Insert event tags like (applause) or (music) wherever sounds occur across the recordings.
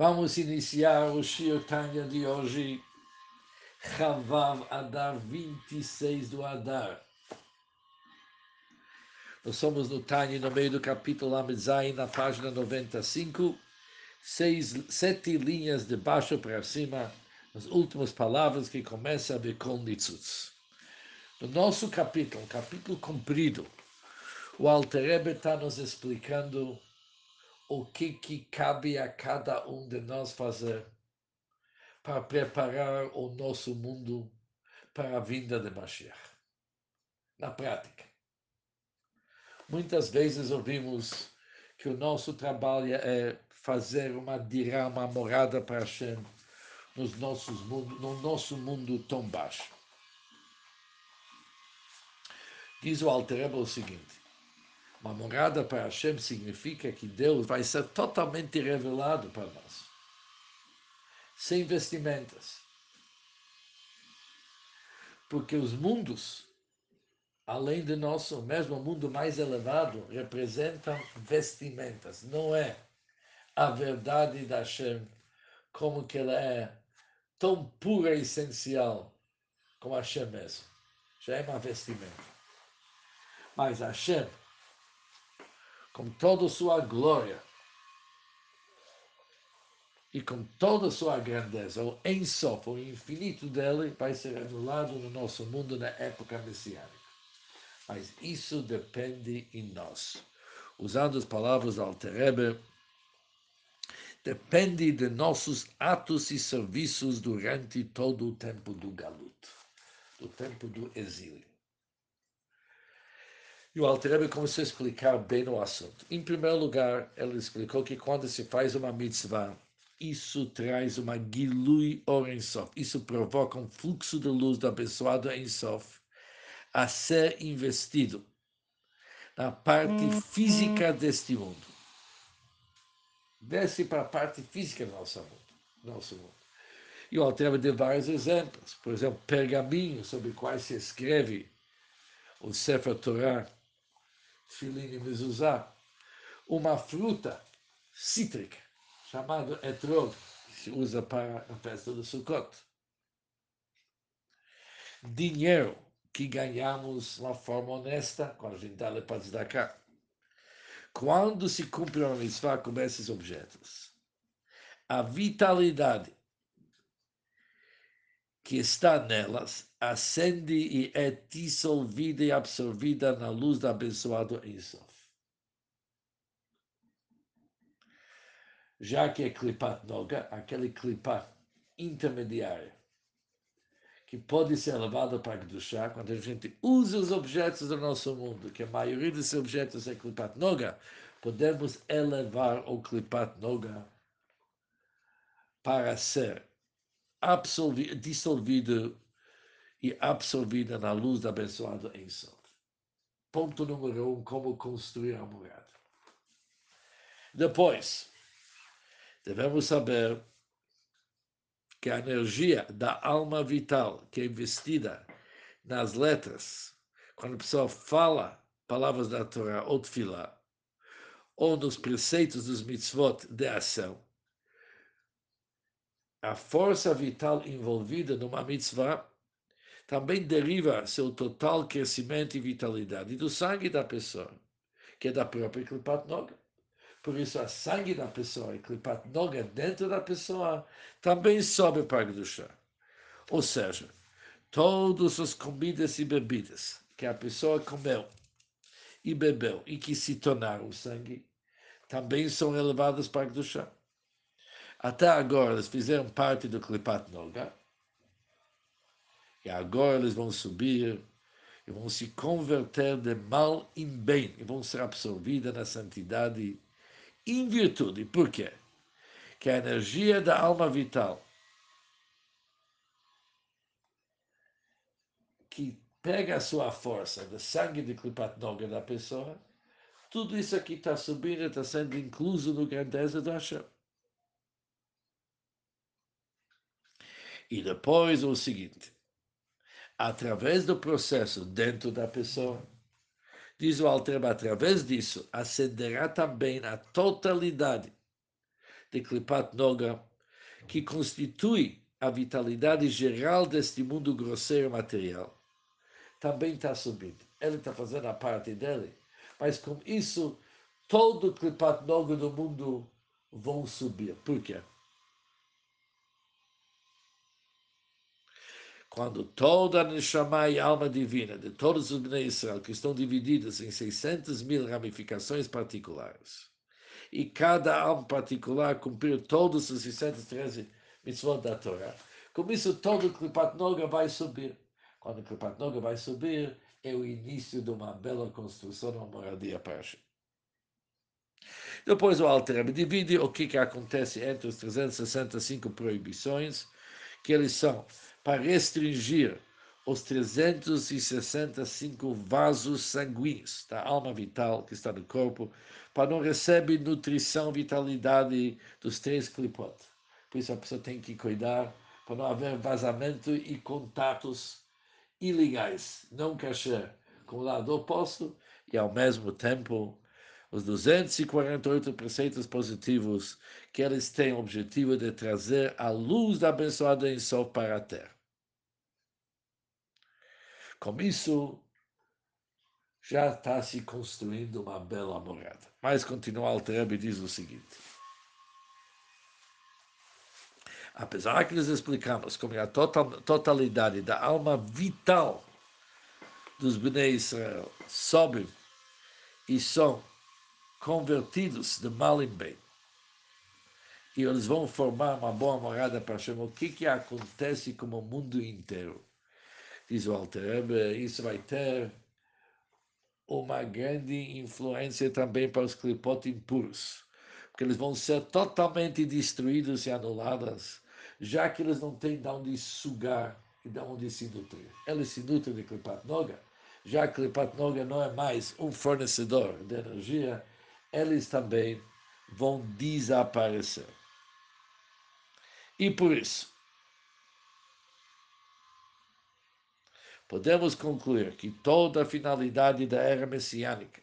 Vamos iniciar o Shir Tanya de hoje, Chavav Adar 26 do Adar. Nós somos no Tanya, no meio do capítulo Amizai, na página 95, seis, sete linhas de baixo para cima, as últimas palavras que começa a Bekol Nitzutz. No nosso capítulo, capítulo comprido, o Alter Rebbe está nos explicando o que, que cabe a cada um de nós fazer para preparar o nosso mundo para a vinda de Mashiach. Na prática. Muitas vezes ouvimos que o nosso trabalho é fazer uma dirá, uma morada para Hashem nos nossos no nosso mundo tão baixo. Diz o Alter o seguinte, uma morada para Hashem significa que Deus vai ser totalmente revelado para nós, sem vestimentas. Porque os mundos, além do nosso, mesmo o mundo mais elevado, representam vestimentas. Não é a verdade da Hashem como que ela é tão pura e essencial como Hashem mesmo. Já é uma vestimenta. Mas Hashem com toda sua glória e com toda sua grandeza, o ensof, o infinito dele, vai ser anulado no nosso mundo na época messiânica. Mas isso depende em nós. Usando as palavras do Alterebe, depende de nossos atos e serviços durante todo o tempo do galuto, do tempo do exílio. E o Alter começou a explicar bem o assunto. Em primeiro lugar, ele explicou que quando se faz uma mitzvah, isso traz uma gilui or ensof. Isso provoca um fluxo de luz do abençoado ensof a ser investido na parte física deste mundo. Desce para a parte física do nosso mundo. Nosso mundo. E o Alter deu vários exemplos. Por exemplo, pergaminhos sobre quais se escreve o Sefer Torah Tfilin e Mezuzá, uma fruta cítrica chamada etrog, que se usa para a festa do Sukkot. Dinheiro que ganhamos de uma forma honesta, quando a gente dá para cá. Quando se cumpre uma mitzvah com esses objetos, a vitalidade que está nelas acende e é dissolvida e absorvida na luz do abençoado Ensof. Já que é clipat noga, aquele clipat intermediário, que pode ser levado para Kedushá, quando a gente usa os objetos do nosso mundo, que a maioria desses objetos é clipat noga, podemos elevar o clipat noga para ser dissolvido e absorvida na luz da abençoada Ensof. Ponto número um, como construir a morada. Depois, devemos saber que a energia da alma vital que é investida nas letras, quando a pessoa fala palavras da Torá ou Tfilah, ou nos preceitos dos mitzvot de ação, a força vital envolvida numa mitzvah também deriva seu total crescimento e vitalidade do sangue da pessoa, que é da própria Klipat Noga. Por isso, a sangue da pessoa e Klipat Noga dentro da pessoa também sobe para o chá. Ou seja, todas as comidas e bebidas que a pessoa comeu e bebeu e que se tornaram sangue também são elevadas para o chá. Até agora eles fizeram parte do Klipat Noga, e agora eles vão subir e vão se converter de mal em bem e vão ser absorvidos na santidade em virtude. Por quê? Que a energia da alma vital que pega a sua força do sangue de Klipat Noga da pessoa, tudo isso aqui está subindo, está sendo incluso no grandeza do Hashem. E depois o seguinte, através do processo dentro da pessoa, diz o Altreba, através disso, acenderá também a totalidade de Klipat Noga, que constitui a vitalidade geral deste mundo grosseiro material, também está subindo. Ele está fazendo a parte dele, mas com isso, todo Klipat Noga do mundo vão subir. Por quê? Quando toda a Neshama e alma divina de todos os Bnei Israel, que estão divididos em 600 mil ramificações particulares, e cada alma particular cumprir todos os 613 mitzvot da Torá, com isso todo o Klipat Noga vai subir. Quando o Klipat Noga vai subir, é o início de uma bela construção, uma moradia para Hashem. Depois o Alter divide o que, que acontece entre os 365 proibições, que eles são para restringir os 365 vasos sanguíneos da alma vital que está no corpo, para não receber nutrição, vitalidade dos três clipot. Por isso a pessoa tem que cuidar para não haver vazamento e contatos ilegais, não kasher, com o lado oposto, e ao mesmo tempo os 248 preceitos positivos que eles têm o objetivo de trazer a luz da abençoada em sol para a terra. Com isso, já está se construindo uma bela morada. Mas continua Altrebe e diz o seguinte. Apesar que nós explicamos como é a total, totalidade da alma vital dos Bnei Israel sobe e são convertidos de mal em bem, e eles vão formar uma boa morada para Hashem, o que, que acontece com o mundo inteiro? Diz o Alter isso vai ter uma grande influência também para os clipot impuros, porque eles vão ser totalmente destruídos e anulados, já que eles não têm de onde sugar e de onde se nutrir. Eles se nutrem de clipat noga, já que clipat noga não é mais um fornecedor de energia, eles também vão desaparecer. E por isso, podemos concluir que toda a finalidade da era messiânica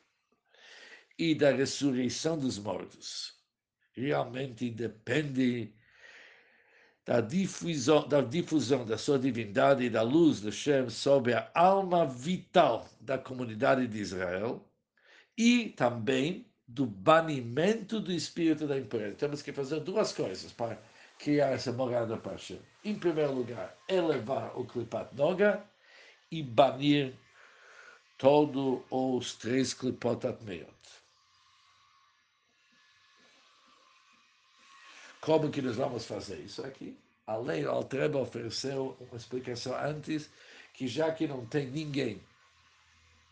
e da ressurreição dos mortos realmente depende da difusão, da difusão da sua divindade e da luz do Shem sobre a alma vital da comunidade de Israel e também do banimento do espírito da impureza. Temos que fazer duas coisas para criar essa morada para Hashem. Em primeiro lugar, elevar o Klipat Noga, e banir todos os três Klipot Atmeot. Como que nós vamos fazer isso aqui? Além, o Altreba ofereceu uma explicação antes, que já que não tem ninguém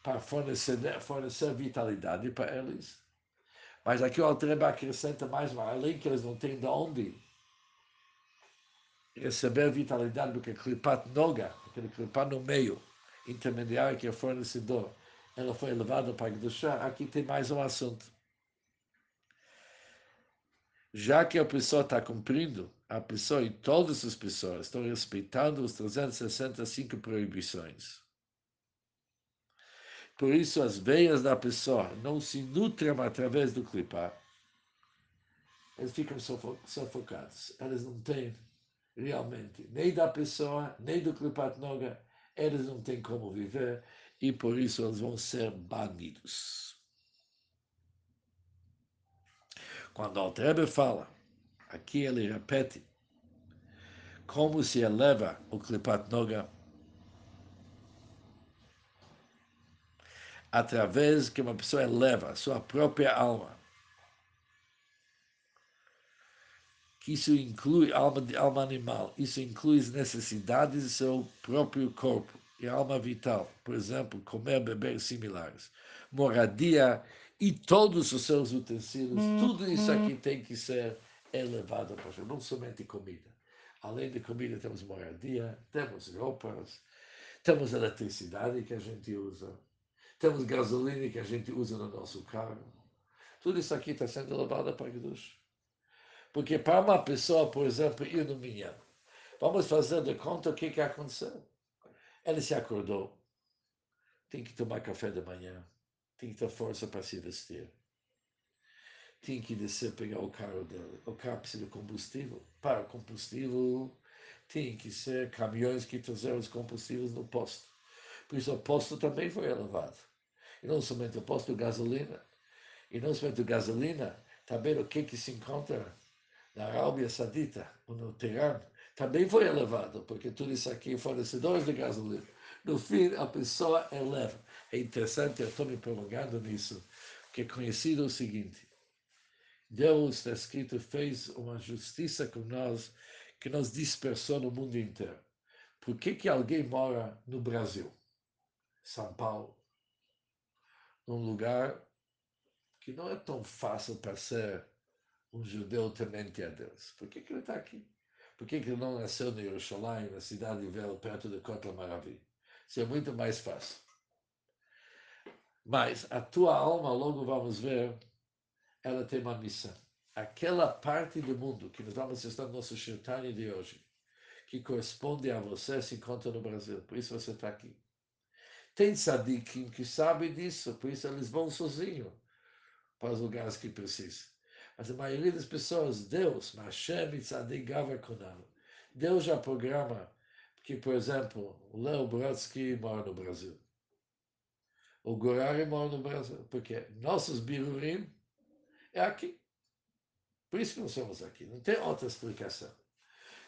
para fornecer, fornecer vitalidade para eles, mas aqui o Altreba acrescenta mais, além que eles não têm de onde receber vitalidade do que Klipat Noga, aquele Klipat no meio, intermediário que é fornecedor, ela foi elevada para Kedushá, aqui tem mais um assunto. Já que a pessoa está cumprindo, a pessoa e todas as pessoas estão respeitando os 365 proibições. Por isso, as veias da pessoa não se nutrem através do clipar. Eles ficam sufocados. Eles não têm realmente nem da pessoa, nem do clipat noga, eles não têm como viver e por isso eles vão ser banidos. Quando o Altrebe fala, aqui ele repete, como se eleva o Klipat Noga através que uma pessoa eleva a sua própria alma que isso inclui alma, alma animal, isso inclui as necessidades do seu próprio corpo e alma vital, por exemplo, comer, beber similares, moradia e todos os seus utensílios, tudo isso aqui tem que ser elevado para não somente comida. Além de comida, temos moradia, temos roupas, temos eletricidade que a gente usa, temos gasolina que a gente usa no nosso carro. Tudo isso aqui está sendo levado para Deus. Porque para uma pessoa, por exemplo, ir no minhão, vamos fazer de conta o que, que aconteceu. Ele se acordou, tem que tomar café da manhã, tem que ter força para se vestir, tinha que descer pegar o carro dele. O carro precisa de combustível. Para combustível, tinha que ser caminhões que trouxeram os combustíveis no posto. Por isso o posto também foi elevado. E não somente o posto de gasolina, e não somente gasolina, também o que, que se encontra na Arábia Saudita, no Teherã, também foi elevado, porque tudo isso aqui fornecedores de gasolina. No fim, a pessoa eleva. É interessante, eu estou me prolongando nisso, que é conhecido o seguinte: Deus, está escrito, fez uma justiça com nós que nos dispersou no mundo inteiro. Por que, que alguém mora no Brasil, São Paulo, num lugar que não é tão fácil para ser um judeu temente a Deus? Por que, que ele está aqui? Por que, que ele não nasceu em Jerusalém, na cidade velha, perto de Kotla Maravi? Isso é muito mais fácil. Mas a tua alma, logo vamos ver, ela tem uma missão. Aquela parte do mundo que nós vamos estar no nosso Shirtani de hoje, que corresponde a você, se encontra no Brasil. Por isso você está aqui. Tem sadikim que sabem disso, por isso eles vão sozinhos para os lugares que precisam. Mas a maioria das pessoas, Deus, Deus já programa que, por exemplo, o Leo Brodsky mora no Brasil. O Gorari mora no Brasil, porque nossos birurim é aqui. Por isso que nós somos aqui, não tem outra explicação.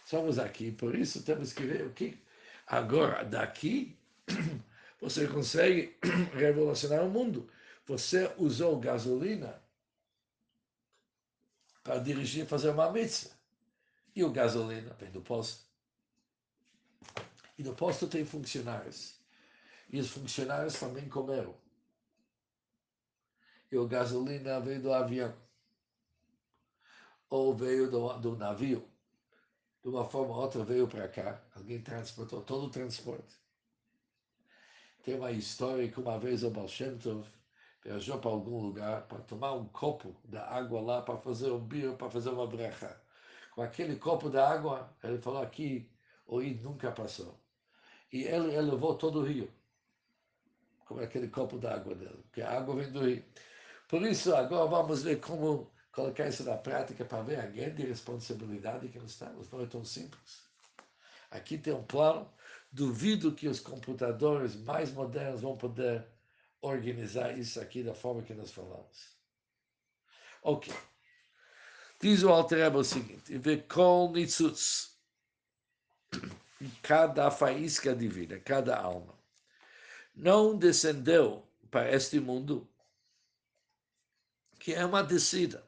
Somos aqui, por isso temos que ver o que. Agora, daqui, (clears throat) você consegue (clears throat) revolucionar o mundo. Você usou gasolina para dirigir, fazer uma mitzvah. E o gasolina vem do posto. E no posto tem funcionários. E os funcionários também comeram. E o gasolina veio do avião. Ou veio do, do navio. De uma forma ou outra veio para cá. Alguém transportou todo o transporte. Tem uma história que uma vez o Baal Shem Tov viajou para algum lugar para tomar um copo da água lá para fazer um bio, para fazer uma brecha. Com aquele copo da água, ele falou aqui, o I nunca passou. E ele elevou todo o rio, com aquele copo da água dele, porque a água vem do rio. Por isso, agora vamos ver como colocar isso na prática para ver a grande responsabilidade que nós temos. Não é tão simples. Aqui tem um plano. Duvido que os computadores mais modernos vão poder organizar isso aqui da forma que nós falamos. Ok. Diz o Alter o seguinte: nitzutz. Cada faísca divina, cada alma, não descendeu para este mundo, que é uma descida,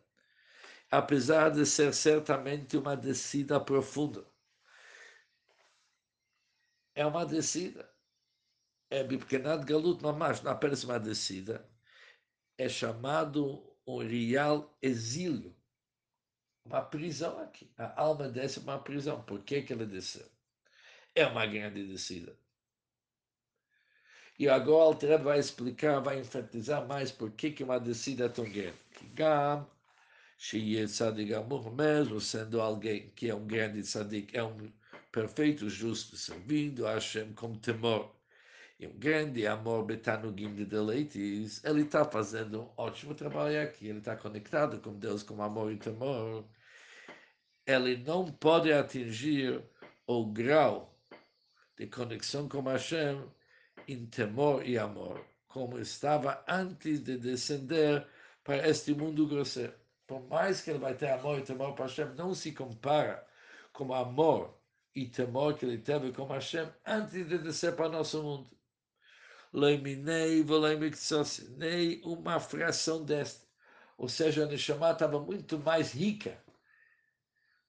apesar de ser certamente uma descida profunda. É uma descida é Bipkenat Galut Mamash, apenas uma descida, é chamado um real exílio, uma prisão aqui. A alma desce uma prisão. Por que, que ela desceu? É uma grande descida. E agora o Alter vai explicar, vai enfatizar mais por que, que uma descida é tão grande. Gam, Shiye Tzadik Amur, mesmo sendo alguém que é um grande tzadik, é um perfeito justo, servindo a Hashem com temor e um grande amor betanugim de deleites, ele está fazendo um ótimo trabalho aqui, ele está conectado com Deus com amor e temor. Ele não pode atingir o grau de conexão com Hashem em temor e amor, como estava antes de descender para este mundo grosseiro. Por mais que ele vai ter amor e temor para Hashem, não se compara com o amor e temor que ele teve com Hashem antes de descer para o nosso mundo nem uma fração desta. Ou seja, a Neshama estava muito mais rica,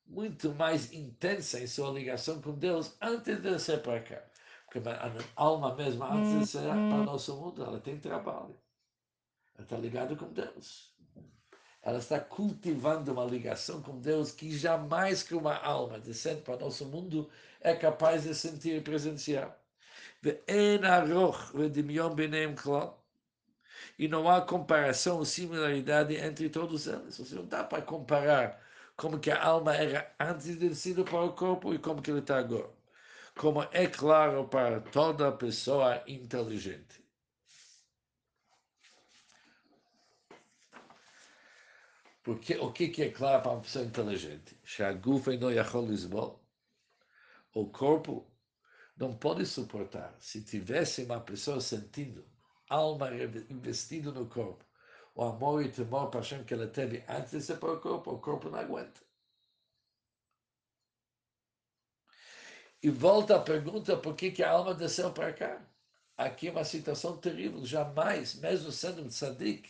muito mais intensa em sua ligação com Deus antes de ser para cá. Porque a alma mesmo, antes de ser para o nosso mundo, ela tem trabalho. Ela está ligada com Deus. Ela está cultivando uma ligação com Deus que jamais que uma alma descendo para o nosso mundo é capaz de sentir e presenciar. E não há comparação ou similaridade entre todos eles. Você não dá para comparar como que a alma era antes de descer para o corpo e como que ele está agora. Como é claro para toda pessoa inteligente. Porque o que, que é claro para uma pessoa inteligente? O corpo não pode suportar. Se tivesse uma pessoa sentindo alma investindo no corpo, o amor e temor Hashem que ela teve antes de ser para o corpo, o corpo não aguenta. E volta a pergunta por que, que a alma desceu para cá. Aqui é uma situação terrível. Jamais, mesmo sendo um tzadik,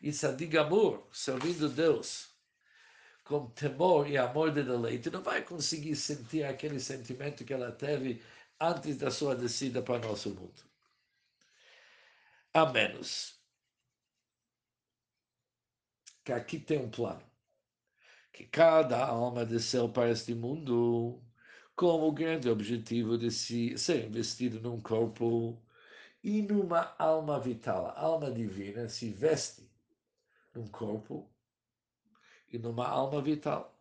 e tzadik amor, servindo Deus, com temor e amor de deleite, não vai conseguir sentir aquele sentimento que ela teve antes da sua descida para o nosso mundo. A menos que aqui tem um plano. Que cada alma desceu para este mundo com o grande objetivo de se, ser investido num corpo e numa alma vital. A alma divina se veste num corpo e numa alma vital.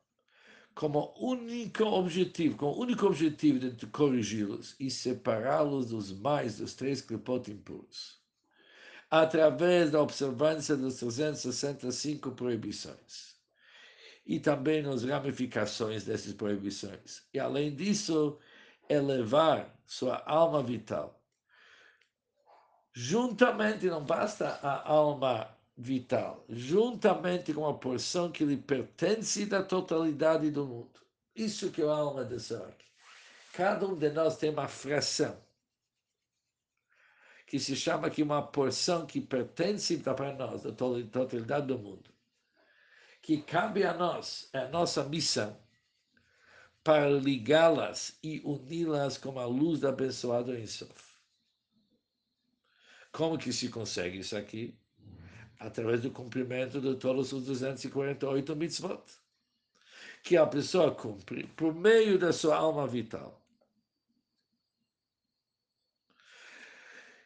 Como único objetivo, com o único objetivo de corrigi-los e separá-los dos mais dos três clipot impuros, através da observância das 365 proibições e também nas ramificações dessas proibições. E além disso, elevar sua alma vital. Juntamente, não basta a alma vital, juntamente com a porção que lhe pertence da totalidade do mundo. Isso que é a alma de aqui. Cada um de nós tem uma fração, que se chama aqui uma porção que pertence para nós, da totalidade do mundo que cabe a nós, é a nossa missão, para ligá-las e uni-las com a luz da abençoada Ensof. Como que se consegue isso aqui? Através do cumprimento de todos os 248 mitzvot, que a pessoa cumpre por meio da sua alma vital.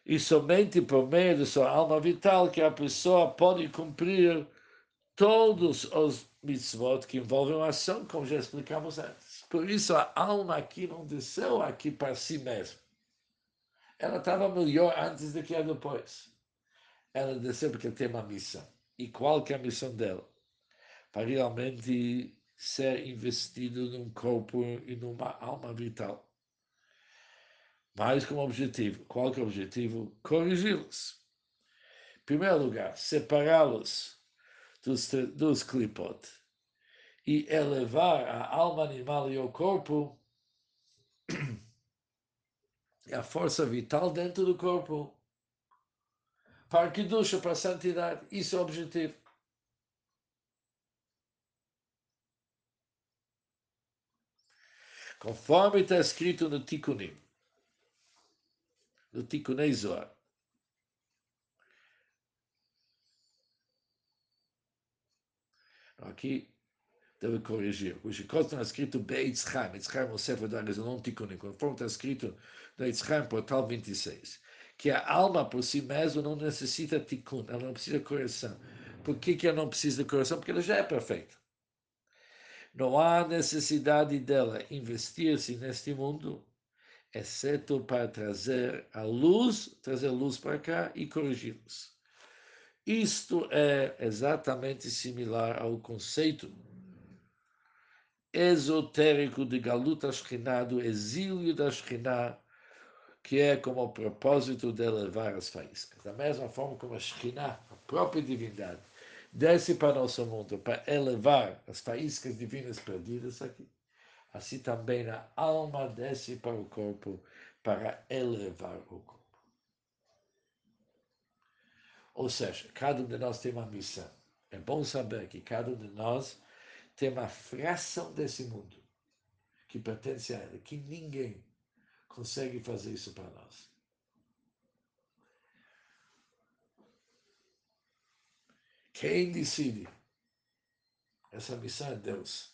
E somente por meio da sua alma vital que a pessoa pode cumprir todos os mitzvot que envolvem a ação, como já explicamos antes. Por isso a alma aqui não desceu aqui para si mesma. Ela estava melhor antes do que é depois. Ela desceu porque tem uma missão. E qual que é a missão dela? Para realmente ser investido num corpo e numa alma vital. Mas como objetivo. Qual que é o objetivo? Corrigi-los. Em primeiro lugar, separá-los dos, dos clipot e elevar a alma animal e o corpo (clears throat) e a força vital dentro do corpo para que ducha para a santidade. Isso é o objetivo. Conforme está escrito no Tikkunim, no Tikkunei Zohar. Aqui deve corrigir. O Shikot está escrito Beitzchaim. Eitzchaim é o Sefer da não Tikkunim. Conforme está escrito no Eitzchaim, portal 26. Que a alma por si mesma não necessita tikkun, ela não precisa de correção. Por que, que ela não precisa de correção? Porque ela já é perfeita. Não há necessidade dela investir-se neste mundo, exceto para trazer a luz, trazer luz para cá e corrigi-los. Isto é exatamente similar ao conceito esotérico de Galuta Shekhinah, do exílio da Shekhinah, que é como o propósito de elevar as faíscas. Da mesma forma como a Shekhinah, a própria divindade, desce para nosso mundo para elevar as faíscas divinas perdidas aqui, assim também a alma desce para o corpo para elevar o corpo. Ou seja, cada um de nós tem uma missão. É bom saber que cada um de nós tem uma fração desse mundo que pertence a ele, que ninguém consegue fazer isso para nós. Quem decide? Essa missão é Deus.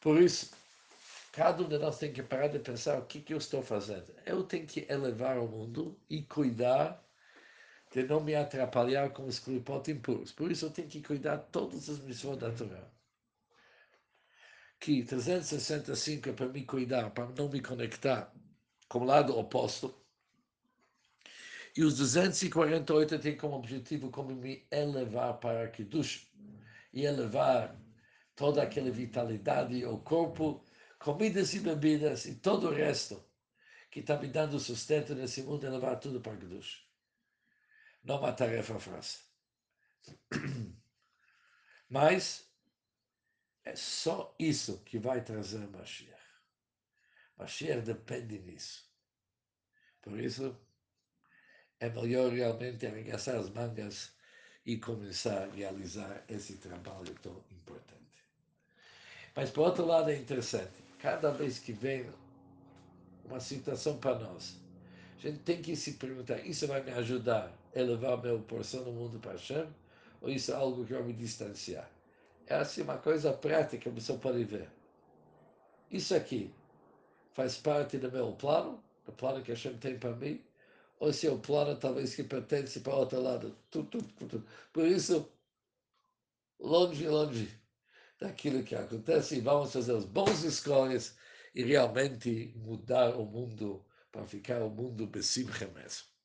Por isso, cada um de nós tem que parar de pensar o que, que eu estou fazendo. Eu tenho que elevar o mundo e cuidar de não me atrapalhar com os clipot impuros. Por isso eu tenho que cuidar de todas as missões Torá. Que 365 é para me cuidar, para não me conectar com o lado oposto. E os 248 têm como objetivo como me elevar para Kiddush e elevar toda aquela vitalidade, o corpo, comidas e bebidas e todo o resto que está me dando sustento nesse mundo, elevar tudo para Kiddush. Não uma tarefa fácil. (clears throat) Mas é só isso que vai trazer Mashiach. Mashiach depende disso. Por isso, é melhor realmente arregaçar as mangas e começar a realizar esse trabalho tão importante. Mas, por outro lado, é interessante. Cada vez que vem uma situação para nós, a gente tem que se perguntar: isso vai me ajudar a elevar a minha porção no mundo para Hashem? Ou isso é algo que vai me distanciar? É assim uma coisa prática pessoa pode ver. Isso aqui faz parte do meu plano, do plano que Hashem tem para mim, ou se é o plano talvez que pertence para outro lado. Por isso, longe, longe daquilo que acontece, e vamos fazer as boas escolhas e realmente mudar o mundo para ficar o mundo besimcha mesmo.